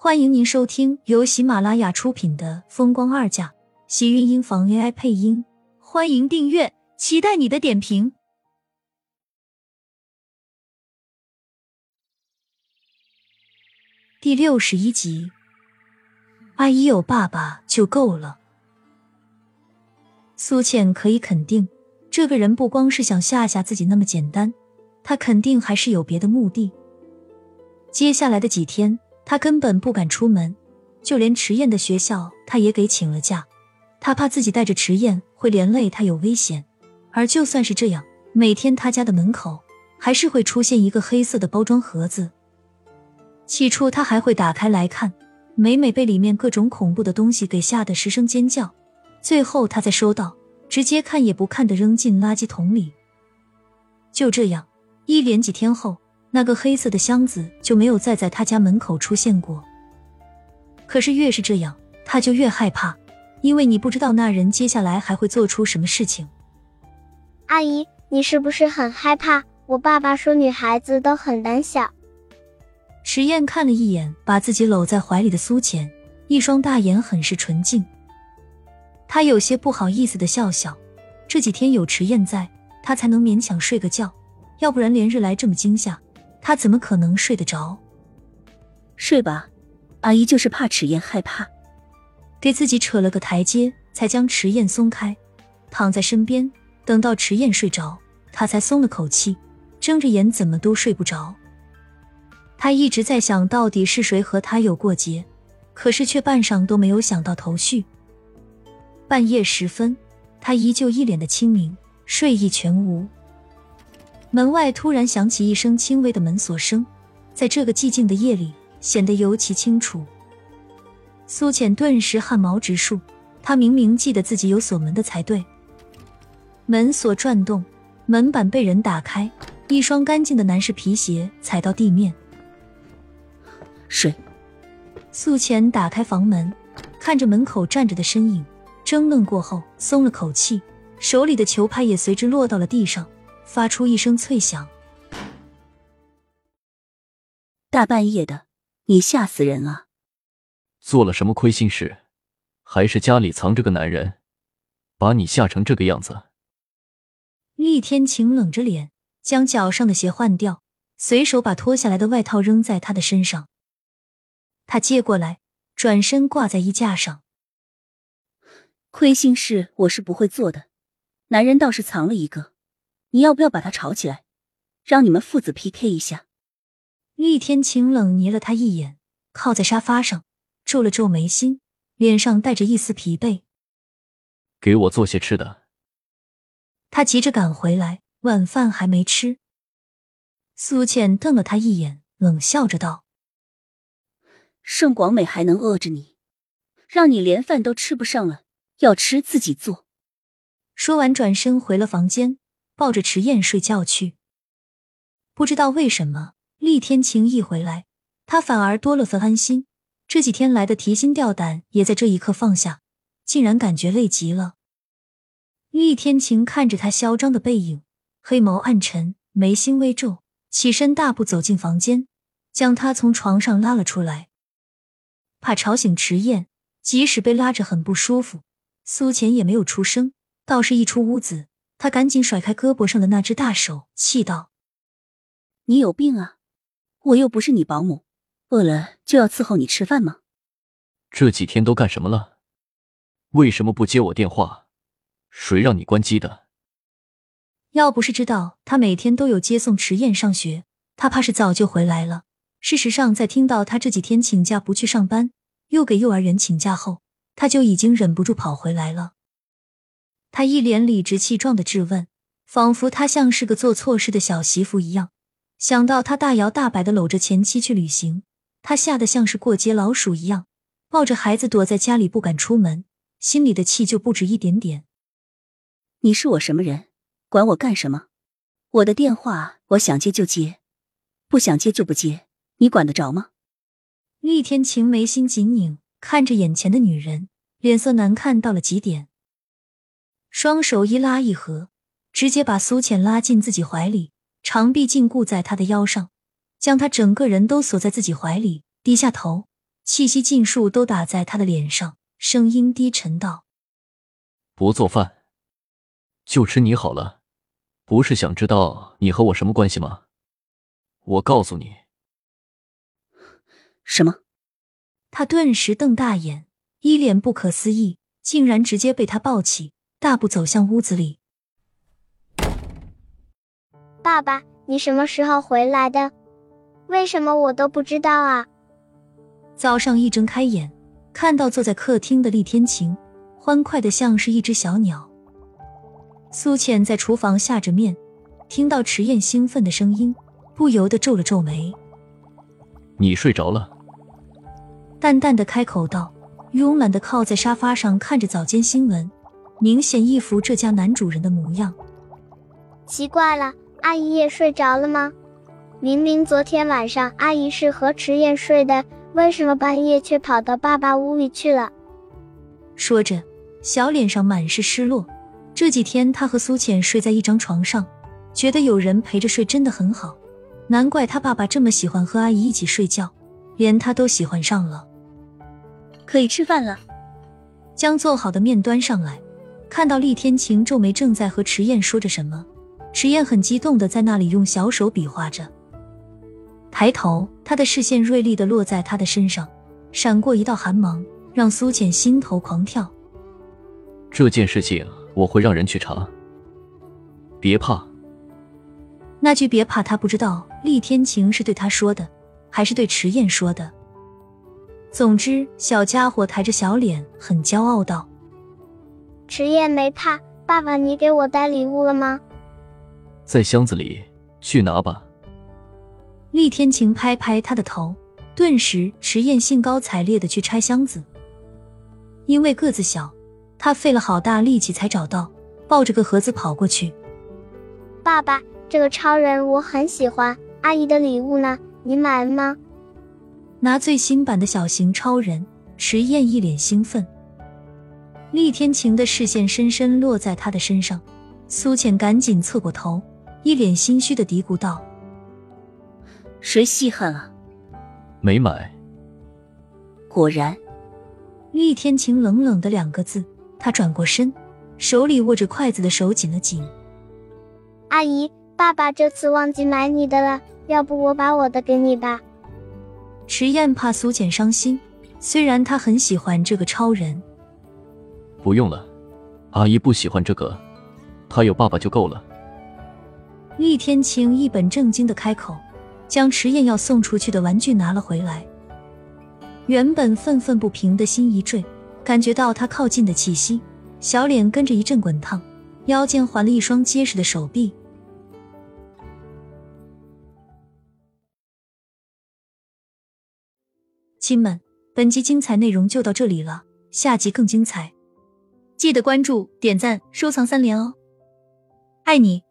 欢迎您收听由喜马拉雅出品的《风光二嫁》，喜运音房 AI 配音。欢迎订阅，期待你的点评。第六十一集，阿姨有爸爸就够了。苏倩可以肯定，这个人不光是想吓吓自己那么简单，他肯定还是有别的目的。接下来的几天，他根本不敢出门，就连迟燕的学校他也给请了假。他怕自己带着迟燕会连累他有危险，而就算是这样，每天他家的门口还是会出现一个黑色的包装盒子。起初他还会打开来看，每每被里面各种恐怖的东西给吓得失声尖叫，最后他才收到，直接看也不看的扔进垃圾桶里。就这样，一连几天后，那个黑色的箱子就没有再在他家门口出现过。可是越是这样，他就越害怕，因为你不知道那人接下来还会做出什么事情。阿姨，你是不是很害怕？我爸爸说女孩子都很胆小。迟燕看了一眼把自己搂在怀里的苏浅，一双大眼很是纯净。他有些不好意思的笑笑。这几天有迟燕在，他才能勉强睡个觉，要不然连日来这么惊吓，他怎么可能睡得着？睡吧，阿姨就是怕迟燕害怕，给自己扯了个台阶，才将迟燕松开，躺在身边。等到迟燕睡着，他才松了口气，睁着眼怎么都睡不着。他一直在想到底是谁和他有过节，可是却半晌都没有想到头绪。半夜时分，他依旧一脸的清明，睡意全无。门外突然响起一声轻微的门锁声，在这个寂静的夜里显得尤其清楚。苏浅顿时汗毛直竖，她明明记得自己有锁门的才对。门锁转动，门板被人打开，一双干净的男士皮鞋踩到地面。睡。素浅打开房门，看着门口站着的身影，怔愣过后松了口气，手里的球拍也随之落到了地上，发出一声脆响。大半夜的，你吓死人了！做了什么亏心事？还是家里藏着个男人，把你吓成这个样子？厉天晴冷着脸，将脚上的鞋换掉，随手把脱下来的外套扔在他的身上。他接过来，转身挂在衣架上。亏心事我是不会做的，男人倒是藏了一个，你要不要把他吵起来，让你们父子 PK 一下？厉天晴冷睨了他一眼，靠在沙发上，皱了皱眉心，脸上带着一丝疲惫。给我做些吃的。他急着赶回来，晚饭还没吃。苏倩瞪了他一眼，冷笑着道。盛广美还能饿着你，让你连饭都吃不上了。要吃自己做。说完，转身回了房间，抱着迟燕睡觉去。不知道为什么，厉天晴一回来，他反而多了份安心。这几天来的提心吊胆也在这一刻放下，竟然感觉累极了。厉天晴看着他嚣张的背影，黑眸暗沉，眉心微皱，起身大步走进房间，将他从床上拉了出来。怕吵醒迟燕，即使被拉着很不舒服，苏浅也没有出声。倒是一出屋子，他赶紧甩开胳膊上的那只大手，气道：“你有病啊！我又不是你保姆，饿了就要伺候你吃饭吗？这几天都干什么了？为什么不接我电话？谁让你关机的？”要不是知道他每天都有接送迟燕上学，他怕是早就回来了。事实上，在听到他这几天请假不去上班，又给幼儿园请假后，他就已经忍不住跑回来了。他一脸理直气壮的质问，仿佛他像是个做错事的小媳妇一样。想到他大摇大摆的搂着前妻去旅行，他吓得像是过街老鼠一样，抱着孩子躲在家里不敢出门，心里的气就不止一点点。你是我什么人？管我干什么？我的电话我想接就接，不想接就不接。你管得着吗？厉天晴眉心紧拧，看着眼前的女人，脸色难看到了极点。双手一拉一合，直接把苏浅拉进自己怀里，长臂禁锢在她的腰上，将她整个人都锁在自己怀里。低下头，气息尽数都打在她的脸上，声音低沉道：“不做饭，就吃你好了。不是想知道你和我什么关系吗？我告诉你，什么？”他顿时瞪大眼，一脸不可思议，竟然直接被他抱起，大步走向屋子里。爸爸，你什么时候回来的？为什么我都不知道啊？早上一睁开眼，看到坐在客厅的厉天晴，欢快的像是一只小鸟。苏浅在厨房下着面，听到迟燕兴奋的声音，不由得皱了皱眉。你睡着了？淡淡的开口道，慵懒的靠在沙发上看着早间新闻，明显一副这家男主人的模样。奇怪了，阿姨也睡着了吗？明明昨天晚上阿姨是和迟燕睡的，为什么半夜却跑到爸爸屋里去了？说着，小脸上满是失落。这几天他和苏浅睡在一张床上，觉得有人陪着睡真的很好，难怪他爸爸这么喜欢和阿姨一起睡觉，连他都喜欢上了。可以吃饭了。将做好的面端上来，看到厉天晴皱眉，正在和迟燕说着什么。迟燕很激动的在那里用小手比划着。抬头，他的视线锐利的落在他的身上，闪过一道寒芒，让苏浅心头狂跳。这件事情我会让人去查。别怕。那句“别怕”，他不知道厉天晴是对他说的，还是对迟燕说的。总之，小家伙抬着小脸，很骄傲道：“迟燕没怕，爸爸，你给我带礼物了吗？在箱子里，去拿吧。”厉天晴拍拍他的头，顿时迟燕兴高采烈的去拆箱子。因为个子小，他费了好大力气才找到，抱着个盒子跑过去。爸爸，这个超人我很喜欢。阿姨的礼物呢？你买了吗？拿最新版的小型超人，迟燕一脸兴奋。厉天晴的视线深深落在他的身上，苏浅赶紧侧过头，一脸心虚的嘀咕道：“谁稀罕啊？没买。”果然，厉天晴冷冷的两个字。他转过身，手里握着筷子的手紧了紧。阿姨，爸爸这次忘记买你的了，要不我把我的给你吧。迟燕怕苏浅伤心，虽然她很喜欢这个超人。不用了，阿姨不喜欢这个，她有爸爸就够了。厉天晴一本正经的开口，将迟燕要送出去的玩具拿了回来。原本愤愤不平的心一坠，感觉到他靠近的气息，小脸跟着一阵滚烫，腰间环了一双结实的手臂。亲们，本集精彩内容就到这里了，下集更精彩，记得关注、点赞、收藏三连哦，爱你！